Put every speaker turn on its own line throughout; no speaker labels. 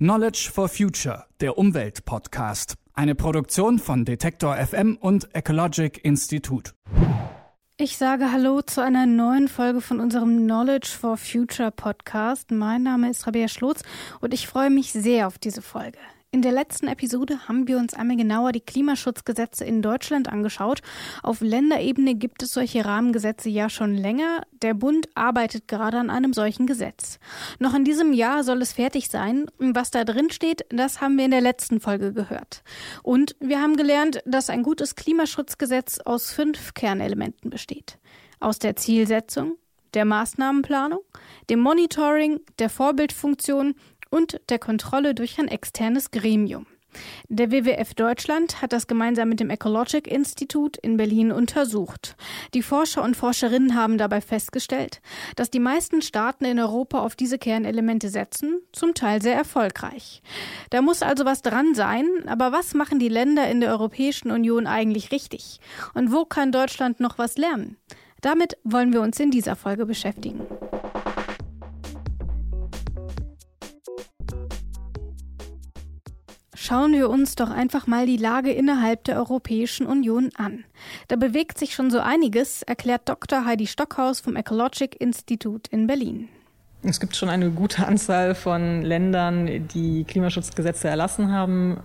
Knowledge for Future, der Umweltpodcast. Eine Produktion von Detektor FM und Ecologic Institute.
Ich sage Hallo zu einer neuen Folge von unserem Knowledge for Future Podcast. Mein Name ist Rabea Schlotz und ich freue mich sehr auf diese Folge. In der letzten Episode haben wir uns einmal genauer die Klimaschutzgesetze in Deutschland angeschaut. Auf Länderebene gibt es solche Rahmengesetze ja schon länger. Der Bund arbeitet gerade an einem solchen Gesetz. Noch in diesem Jahr soll es fertig sein. Was da drin steht, das haben wir in der letzten Folge gehört. Und wir haben gelernt, dass ein gutes Klimaschutzgesetz aus fünf Kernelementen besteht. Aus der Zielsetzung, der Maßnahmenplanung, dem Monitoring, der Vorbildfunktion und der Kontrolle durch ein externes Gremium. Der WWF Deutschland hat das gemeinsam mit dem Ecologic Institute in Berlin untersucht. Die Forscher und Forscherinnen haben dabei festgestellt, dass die meisten Staaten in Europa auf diese Kernelemente setzen, zum Teil sehr erfolgreich. Da muss also was dran sein, aber was machen die Länder in der Europäischen Union eigentlich richtig? Und wo kann Deutschland noch was lernen? Damit wollen wir uns in dieser Folge beschäftigen. Schauen wir uns doch einfach mal die Lage innerhalb der Europäischen Union an. Da bewegt sich schon so einiges, erklärt Dr. Heidi Stockhaus vom Ecologic Institute in Berlin.
Es gibt schon eine gute Anzahl von Ländern, die Klimaschutzgesetze erlassen haben.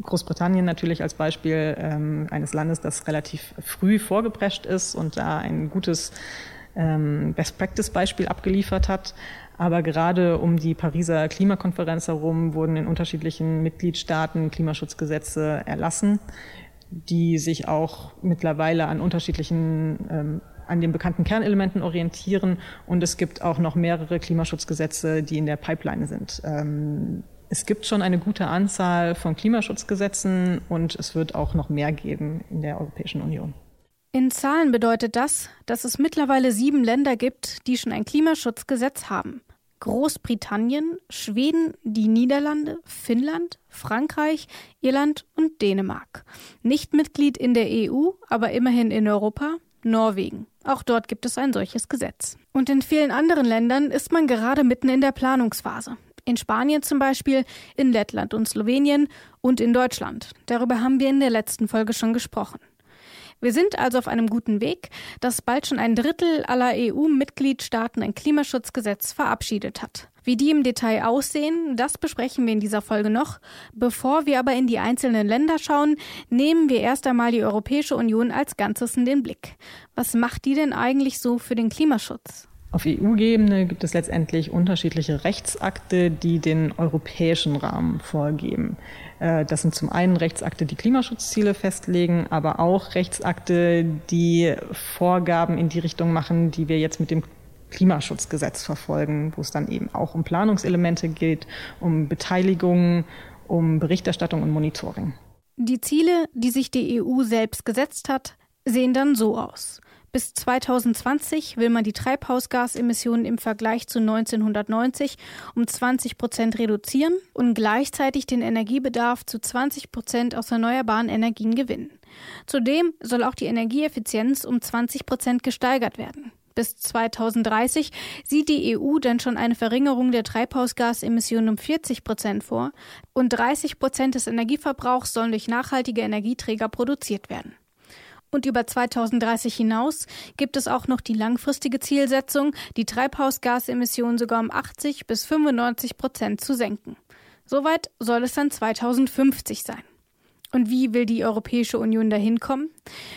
Großbritannien natürlich als Beispiel ähm, eines Landes, das relativ früh vorgeprescht ist und da ein gutes ähm, Best-Practice-Beispiel abgeliefert hat. Aber gerade um die Pariser Klimakonferenz herum wurden in unterschiedlichen Mitgliedstaaten Klimaschutzgesetze erlassen, die sich auch mittlerweile an unterschiedlichen ähm, an den bekannten Kernelementen orientieren. Und es gibt auch noch mehrere Klimaschutzgesetze, die in der Pipeline sind. Ähm, es gibt schon eine gute Anzahl von Klimaschutzgesetzen und es wird auch noch mehr geben in der Europäischen Union.
In Zahlen bedeutet das, dass es mittlerweile sieben Länder gibt, die schon ein Klimaschutzgesetz haben. Großbritannien, Schweden, die Niederlande, Finnland, Frankreich, Irland und Dänemark. Nicht Mitglied in der EU, aber immerhin in Europa, Norwegen. Auch dort gibt es ein solches Gesetz. Und in vielen anderen Ländern ist man gerade mitten in der Planungsphase. In Spanien zum Beispiel, in Lettland und Slowenien und in Deutschland. Darüber haben wir in der letzten Folge schon gesprochen. Wir sind also auf einem guten Weg, dass bald schon ein Drittel aller EU-Mitgliedstaaten ein Klimaschutzgesetz verabschiedet hat. Wie die im Detail aussehen, das besprechen wir in dieser Folge noch. Bevor wir aber in die einzelnen Länder schauen, nehmen wir erst einmal die Europäische Union als Ganzes in den Blick. Was macht die denn eigentlich so für den Klimaschutz?
Auf EU-Ebene gibt es letztendlich unterschiedliche Rechtsakte, die den europäischen Rahmen vorgeben. Äh, das sind zum einen Rechtsakte, die Klimaschutzziele festlegen, aber auch Rechtsakte, die Vorgaben in die Richtung machen, die wir jetzt mit dem Klimaschutzgesetz verfolgen, wo es dann eben auch um Planungselemente geht, um Beteiligung, um Berichterstattung und Monitoring.
Die Ziele, die sich die EU selbst gesetzt hat, sehen dann so aus. Bis 2020 will man die Treibhausgasemissionen im Vergleich zu 1990 um 20 Prozent reduzieren und gleichzeitig den Energiebedarf zu 20 Prozent aus erneuerbaren Energien gewinnen. Zudem soll auch die Energieeffizienz um 20 Prozent gesteigert werden. Bis 2030 sieht die EU dann schon eine Verringerung der Treibhausgasemissionen um 40 Prozent vor und 30 Prozent des Energieverbrauchs sollen durch nachhaltige Energieträger produziert werden. Und über 2030 hinaus gibt es auch noch die langfristige Zielsetzung, die Treibhausgasemissionen sogar um 80 bis 95 Prozent zu senken. Soweit soll es dann 2050 sein. Und wie will die Europäische Union dahin kommen?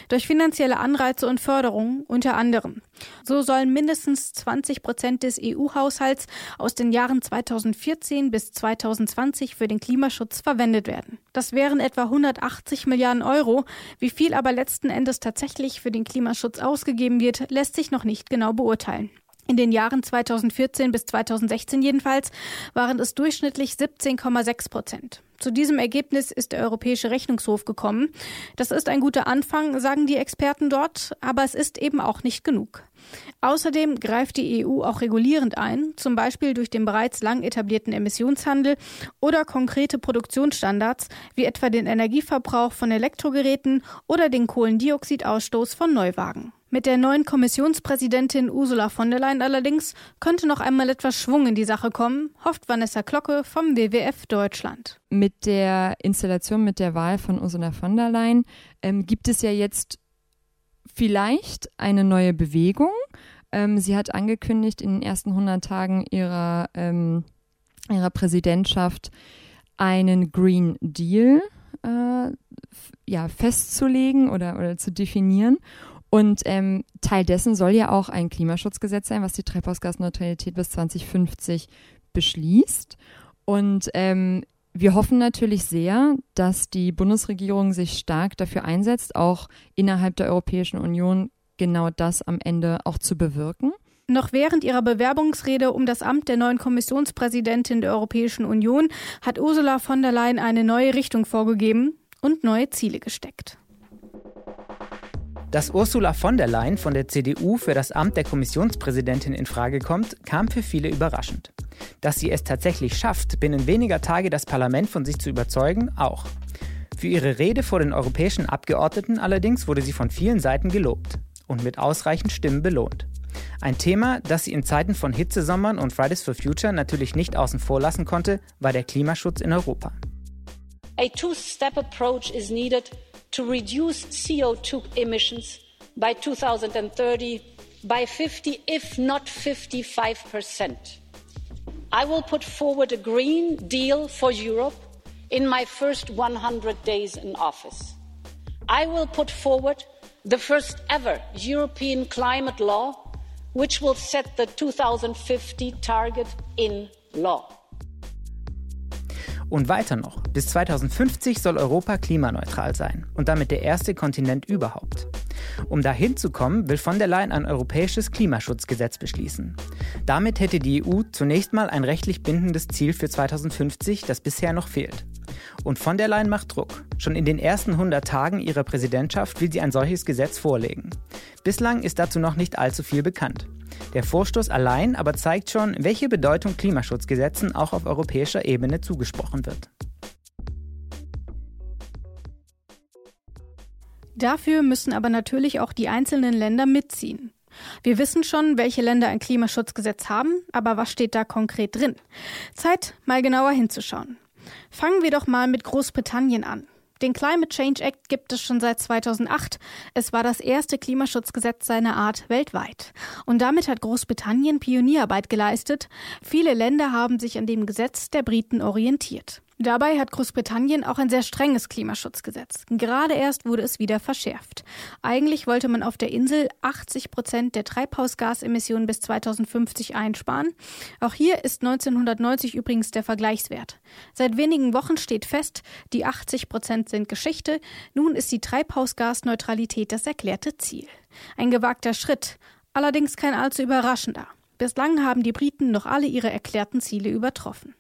Durch finanzielle Anreize und Förderungen unter anderem. So sollen mindestens 20 Prozent des EU-Haushalts aus den Jahren 2014 bis 2020 für den Klimaschutz verwendet werden. Das wären etwa 180 Milliarden Euro. Wie viel aber letzten Endes tatsächlich für den Klimaschutz ausgegeben wird, lässt sich noch nicht genau beurteilen. In den Jahren 2014 bis 2016 jedenfalls waren es durchschnittlich 17,6 Prozent. Zu diesem Ergebnis ist der Europäische Rechnungshof gekommen. Das ist ein guter Anfang, sagen die Experten dort, aber es ist eben auch nicht genug. Außerdem greift die EU auch regulierend ein, zum Beispiel durch den bereits lang etablierten Emissionshandel oder konkrete Produktionsstandards, wie etwa den Energieverbrauch von Elektrogeräten oder den Kohlendioxidausstoß von Neuwagen. Mit der neuen Kommissionspräsidentin Ursula von der Leyen allerdings könnte noch einmal etwas Schwung in die Sache kommen, hofft Vanessa Glocke vom WWF Deutschland.
Mit der Installation, mit der Wahl von Ursula von der Leyen ähm, gibt es ja jetzt vielleicht eine neue Bewegung. Ähm, sie hat angekündigt, in den ersten 100 Tagen ihrer, ähm, ihrer Präsidentschaft einen Green Deal äh, ja, festzulegen oder, oder zu definieren. Und ähm, Teil dessen soll ja auch ein Klimaschutzgesetz sein, was die Treibhausgasneutralität bis 2050 beschließt. Und ähm, wir hoffen natürlich sehr, dass die Bundesregierung sich stark dafür einsetzt, auch innerhalb der Europäischen Union genau das am Ende auch zu bewirken.
Noch während ihrer Bewerbungsrede um das Amt der neuen Kommissionspräsidentin der Europäischen Union hat Ursula von der Leyen eine neue Richtung vorgegeben und neue Ziele gesteckt.
Dass Ursula von der Leyen von der CDU für das Amt der Kommissionspräsidentin in Frage kommt, kam für viele überraschend. Dass sie es tatsächlich schafft, binnen weniger Tage das Parlament von sich zu überzeugen, auch. Für ihre Rede vor den europäischen Abgeordneten allerdings wurde sie von vielen Seiten gelobt und mit ausreichend Stimmen belohnt. Ein Thema, das sie in Zeiten von Hitzesommern und Fridays for Future natürlich nicht außen vor lassen konnte, war der Klimaschutz in Europa.
A two-step approach is needed to reduce CO2 emissions by 2030 by 50, if not 55%. I will put forward a Green Deal for Europe in my first 100 days in office. I will put forward the first ever European climate law, which will set the 2050 target in law.
Und weiter noch, bis 2050 soll Europa klimaneutral sein und damit der erste Kontinent überhaupt. Um dahin zu kommen, will von der Leyen ein europäisches Klimaschutzgesetz beschließen. Damit hätte die EU zunächst mal ein rechtlich bindendes Ziel für 2050, das bisher noch fehlt. Und von der Leyen macht Druck. Schon in den ersten 100 Tagen ihrer Präsidentschaft will sie ein solches Gesetz vorlegen. Bislang ist dazu noch nicht allzu viel bekannt. Der Vorstoß allein aber zeigt schon, welche Bedeutung Klimaschutzgesetzen auch auf europäischer Ebene zugesprochen wird.
Dafür müssen aber natürlich auch die einzelnen Länder mitziehen. Wir wissen schon, welche Länder ein Klimaschutzgesetz haben, aber was steht da konkret drin? Zeit, mal genauer hinzuschauen. Fangen wir doch mal mit Großbritannien an. Den Climate Change Act gibt es schon seit 2008. Es war das erste Klimaschutzgesetz seiner Art weltweit. Und damit hat Großbritannien Pionierarbeit geleistet. Viele Länder haben sich an dem Gesetz der Briten orientiert. Dabei hat Großbritannien auch ein sehr strenges Klimaschutzgesetz. Gerade erst wurde es wieder verschärft. Eigentlich wollte man auf der Insel 80 Prozent der Treibhausgasemissionen bis 2050 einsparen. Auch hier ist 1990 übrigens der Vergleichswert. Seit wenigen Wochen steht fest, die 80 Prozent sind Geschichte. Nun ist die Treibhausgasneutralität das erklärte Ziel. Ein gewagter Schritt, allerdings kein allzu überraschender. Bislang haben die Briten noch alle ihre erklärten Ziele übertroffen.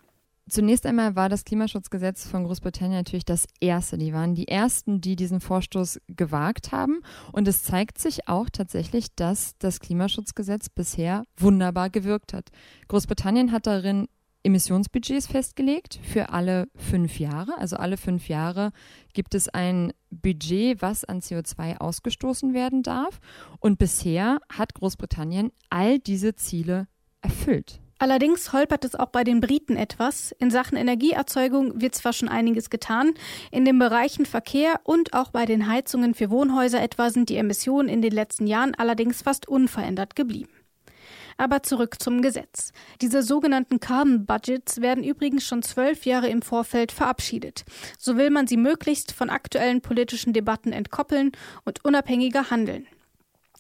Zunächst einmal war das Klimaschutzgesetz von Großbritannien natürlich das erste. Die waren die ersten, die diesen Vorstoß gewagt haben. Und es zeigt sich auch tatsächlich, dass das Klimaschutzgesetz bisher wunderbar gewirkt hat. Großbritannien hat darin Emissionsbudgets festgelegt für alle fünf Jahre. Also alle fünf Jahre gibt es ein Budget, was an CO2 ausgestoßen werden darf. Und bisher hat Großbritannien all diese Ziele erfüllt.
Allerdings holpert es auch bei den Briten etwas. In Sachen Energieerzeugung wird zwar schon einiges getan, in den Bereichen Verkehr und auch bei den Heizungen für Wohnhäuser etwa sind die Emissionen in den letzten Jahren allerdings fast unverändert geblieben. Aber zurück zum Gesetz. Diese sogenannten Carbon Budgets werden übrigens schon zwölf Jahre im Vorfeld verabschiedet. So will man sie möglichst von aktuellen politischen Debatten entkoppeln und unabhängiger handeln.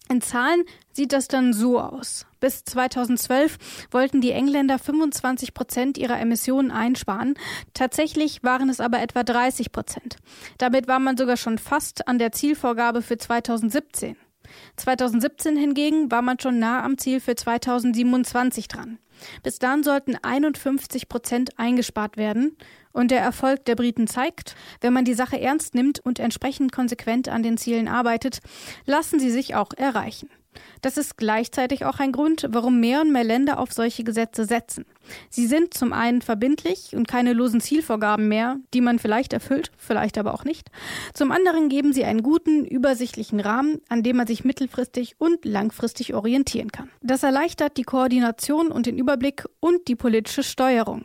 In Zahlen sieht das dann so aus. Bis 2012 wollten die Engländer 25 Prozent ihrer Emissionen einsparen. Tatsächlich waren es aber etwa 30 Prozent. Damit war man sogar schon fast an der Zielvorgabe für 2017. 2017 hingegen war man schon nah am Ziel für 2027 dran. Bis dann sollten 51 Prozent eingespart werden. Und der Erfolg der Briten zeigt, wenn man die Sache ernst nimmt und entsprechend konsequent an den Zielen arbeitet, lassen sie sich auch erreichen. Das ist gleichzeitig auch ein Grund, warum mehr und mehr Länder auf solche Gesetze setzen. Sie sind zum einen verbindlich und keine losen Zielvorgaben mehr, die man vielleicht erfüllt, vielleicht aber auch nicht. Zum anderen geben sie einen guten, übersichtlichen Rahmen, an dem man sich mittelfristig und langfristig orientieren kann. Das erleichtert die Koordination und den Überblick und die politische Steuerung.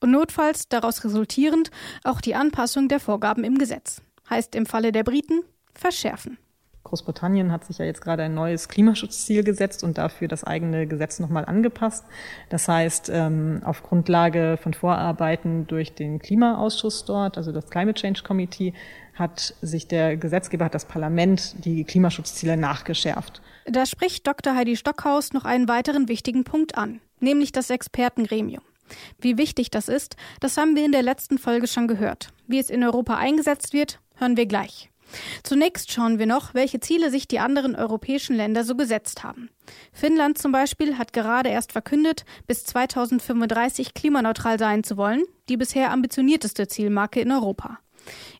Und notfalls daraus resultierend auch die Anpassung der Vorgaben im Gesetz. Heißt im Falle der Briten verschärfen.
Großbritannien hat sich ja jetzt gerade ein neues Klimaschutzziel gesetzt und dafür das eigene Gesetz nochmal angepasst. Das heißt, ähm, auf Grundlage von Vorarbeiten durch den Klimaausschuss dort, also das Climate Change Committee, hat sich der Gesetzgeber, hat das Parlament die Klimaschutzziele nachgeschärft.
Da spricht Dr. Heidi Stockhaus noch einen weiteren wichtigen Punkt an, nämlich das Expertengremium. Wie wichtig das ist, das haben wir in der letzten Folge schon gehört. Wie es in Europa eingesetzt wird, hören wir gleich. Zunächst schauen wir noch, welche Ziele sich die anderen europäischen Länder so gesetzt haben. Finnland zum Beispiel hat gerade erst verkündet, bis 2035 klimaneutral sein zu wollen, die bisher ambitionierteste Zielmarke in Europa.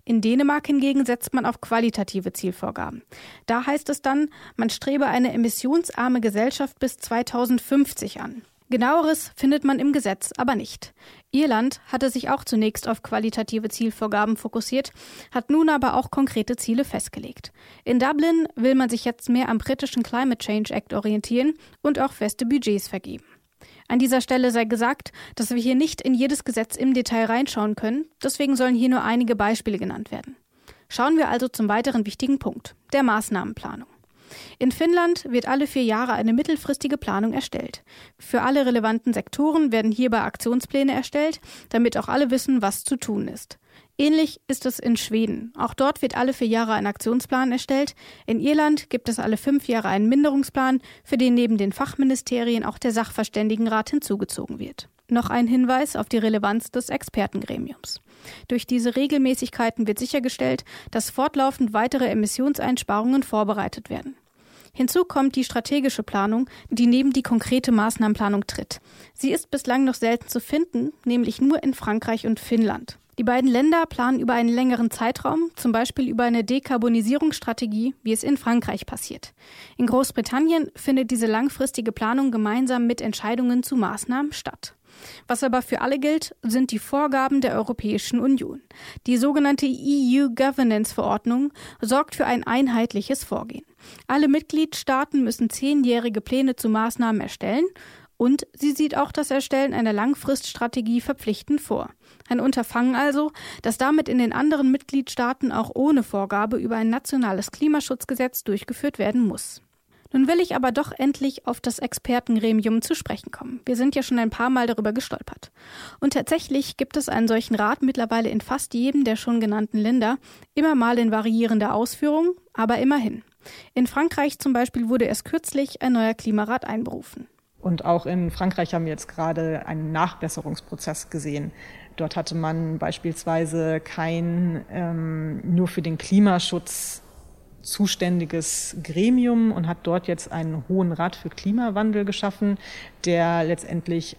In Dänemark hingegen setzt man auf qualitative Zielvorgaben. Da heißt es dann, man strebe eine emissionsarme Gesellschaft bis 2050 an. Genaueres findet man im Gesetz aber nicht. Irland hatte sich auch zunächst auf qualitative Zielvorgaben fokussiert, hat nun aber auch konkrete Ziele festgelegt. In Dublin will man sich jetzt mehr am britischen Climate Change Act orientieren und auch feste Budgets vergeben. An dieser Stelle sei gesagt, dass wir hier nicht in jedes Gesetz im Detail reinschauen können, deswegen sollen hier nur einige Beispiele genannt werden. Schauen wir also zum weiteren wichtigen Punkt, der Maßnahmenplanung. In Finnland wird alle vier Jahre eine mittelfristige Planung erstellt. Für alle relevanten Sektoren werden hierbei Aktionspläne erstellt, damit auch alle wissen, was zu tun ist. Ähnlich ist es in Schweden. Auch dort wird alle vier Jahre ein Aktionsplan erstellt. In Irland gibt es alle fünf Jahre einen Minderungsplan, für den neben den Fachministerien auch der Sachverständigenrat hinzugezogen wird. Noch ein Hinweis auf die Relevanz des Expertengremiums. Durch diese Regelmäßigkeiten wird sichergestellt, dass fortlaufend weitere Emissionseinsparungen vorbereitet werden. Hinzu kommt die strategische Planung, die neben die konkrete Maßnahmenplanung tritt. Sie ist bislang noch selten zu finden, nämlich nur in Frankreich und Finnland. Die beiden Länder planen über einen längeren Zeitraum, zum Beispiel über eine Dekarbonisierungsstrategie, wie es in Frankreich passiert. In Großbritannien findet diese langfristige Planung gemeinsam mit Entscheidungen zu Maßnahmen statt. Was aber für alle gilt, sind die Vorgaben der Europäischen Union. Die sogenannte EU Governance Verordnung sorgt für ein einheitliches Vorgehen. Alle Mitgliedstaaten müssen zehnjährige Pläne zu Maßnahmen erstellen und sie sieht auch das Erstellen einer Langfriststrategie verpflichtend vor. Ein Unterfangen also, das damit in den anderen Mitgliedstaaten auch ohne Vorgabe über ein nationales Klimaschutzgesetz durchgeführt werden muss. Nun will ich aber doch endlich auf das Expertengremium zu sprechen kommen. Wir sind ja schon ein paar Mal darüber gestolpert. Und tatsächlich gibt es einen solchen Rat mittlerweile in fast jedem der schon genannten Länder, immer mal in variierender Ausführung, aber immerhin. In Frankreich zum Beispiel wurde erst kürzlich ein neuer Klimarat einberufen.
Und auch in Frankreich haben wir jetzt gerade einen Nachbesserungsprozess gesehen. Dort hatte man beispielsweise kein ähm, nur für den Klimaschutz zuständiges Gremium und hat dort jetzt einen Hohen Rat für Klimawandel geschaffen, der letztendlich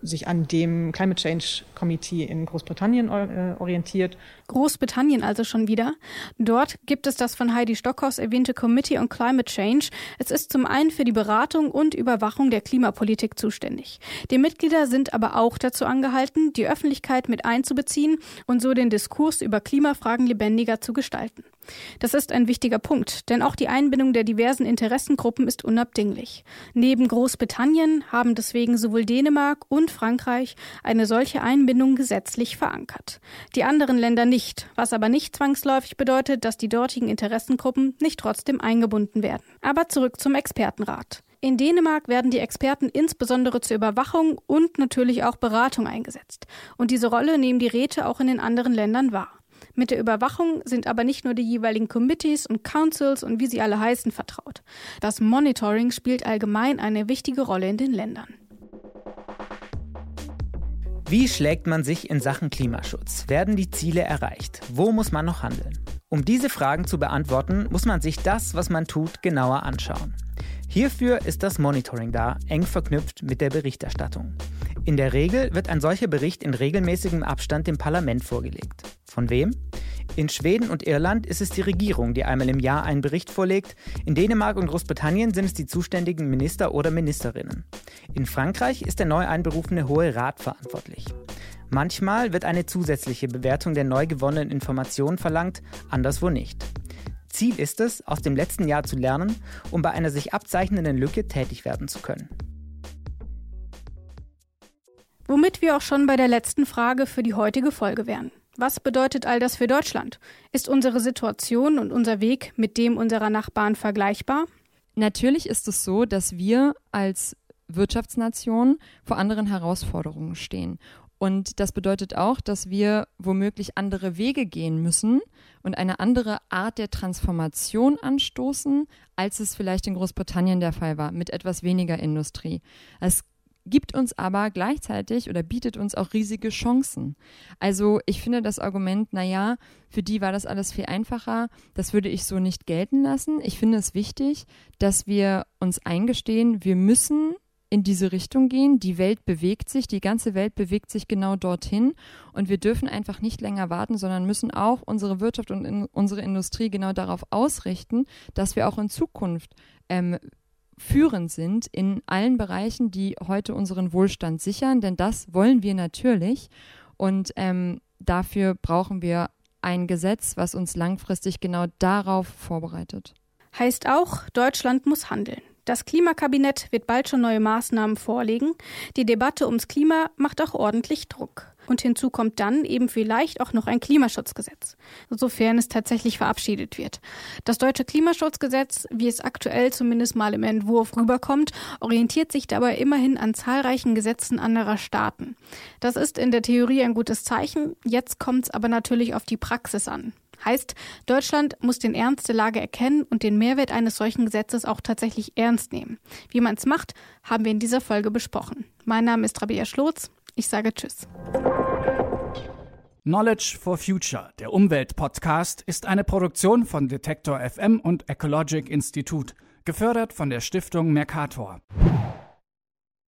sich an dem Climate Change Committee in Großbritannien äh, orientiert.
Großbritannien also schon wieder. Dort gibt es das von Heidi Stockhaus erwähnte Committee on Climate Change. Es ist zum einen für die Beratung und Überwachung der Klimapolitik zuständig. Die Mitglieder sind aber auch dazu angehalten, die Öffentlichkeit mit einzubeziehen und so den Diskurs über Klimafragen lebendiger zu gestalten. Das ist ein wichtiger Punkt, denn auch die Einbindung der diversen Interessengruppen ist unabdinglich. Neben Großbritannien haben deswegen sowohl Dänemark und Frankreich eine solche Einbindung gesetzlich verankert. Die anderen Länder nicht, was aber nicht zwangsläufig bedeutet, dass die dortigen Interessengruppen nicht trotzdem eingebunden werden. Aber zurück zum Expertenrat. In Dänemark werden die Experten insbesondere zur Überwachung und natürlich auch Beratung eingesetzt. Und diese Rolle nehmen die Räte auch in den anderen Ländern wahr. Mit der Überwachung sind aber nicht nur die jeweiligen Committees und Councils und wie sie alle heißen vertraut. Das Monitoring spielt allgemein eine wichtige Rolle in den Ländern.
Wie schlägt man sich in Sachen Klimaschutz? Werden die Ziele erreicht? Wo muss man noch handeln? Um diese Fragen zu beantworten, muss man sich das, was man tut, genauer anschauen. Hierfür ist das Monitoring da, eng verknüpft mit der Berichterstattung. In der Regel wird ein solcher Bericht in regelmäßigem Abstand dem Parlament vorgelegt. Von wem? In Schweden und Irland ist es die Regierung, die einmal im Jahr einen Bericht vorlegt. In Dänemark und Großbritannien sind es die zuständigen Minister oder Ministerinnen. In Frankreich ist der neu einberufene Hohe Rat verantwortlich. Manchmal wird eine zusätzliche Bewertung der neu gewonnenen Informationen verlangt, anderswo nicht. Ziel ist es, aus dem letzten Jahr zu lernen, um bei einer sich abzeichnenden Lücke tätig werden zu können.
Womit wir auch schon bei der letzten Frage für die heutige Folge wären. Was bedeutet all das für Deutschland? Ist unsere Situation und unser Weg mit dem unserer Nachbarn vergleichbar?
Natürlich ist es so, dass wir als Wirtschaftsnation vor anderen Herausforderungen stehen. Und das bedeutet auch, dass wir womöglich andere Wege gehen müssen und eine andere Art der Transformation anstoßen, als es vielleicht in Großbritannien der Fall war, mit etwas weniger Industrie. Es gibt uns aber gleichzeitig oder bietet uns auch riesige Chancen. Also ich finde das Argument, naja, für die war das alles viel einfacher, das würde ich so nicht gelten lassen. Ich finde es wichtig, dass wir uns eingestehen, wir müssen in diese Richtung gehen. Die Welt bewegt sich, die ganze Welt bewegt sich genau dorthin und wir dürfen einfach nicht länger warten, sondern müssen auch unsere Wirtschaft und in unsere Industrie genau darauf ausrichten, dass wir auch in Zukunft ähm, führend sind in allen Bereichen, die heute unseren Wohlstand sichern, denn das wollen wir natürlich. Und ähm, dafür brauchen wir ein Gesetz, was uns langfristig genau darauf vorbereitet.
Heißt auch, Deutschland muss handeln. Das Klimakabinett wird bald schon neue Maßnahmen vorlegen. Die Debatte ums Klima macht auch ordentlich Druck. Und hinzu kommt dann eben vielleicht auch noch ein Klimaschutzgesetz, sofern es tatsächlich verabschiedet wird. Das deutsche Klimaschutzgesetz, wie es aktuell zumindest mal im Entwurf rüberkommt, orientiert sich dabei immerhin an zahlreichen Gesetzen anderer Staaten. Das ist in der Theorie ein gutes Zeichen, jetzt kommt es aber natürlich auf die Praxis an. Heißt, Deutschland muss den Ernst der Lage erkennen und den Mehrwert eines solchen Gesetzes auch tatsächlich ernst nehmen. Wie man es macht, haben wir in dieser Folge besprochen. Mein Name ist Rabia Schlotz. Ich sage Tschüss.
Knowledge for Future, der Umweltpodcast, ist eine Produktion von Detektor FM und Ecologic Institute, gefördert von der Stiftung Mercator.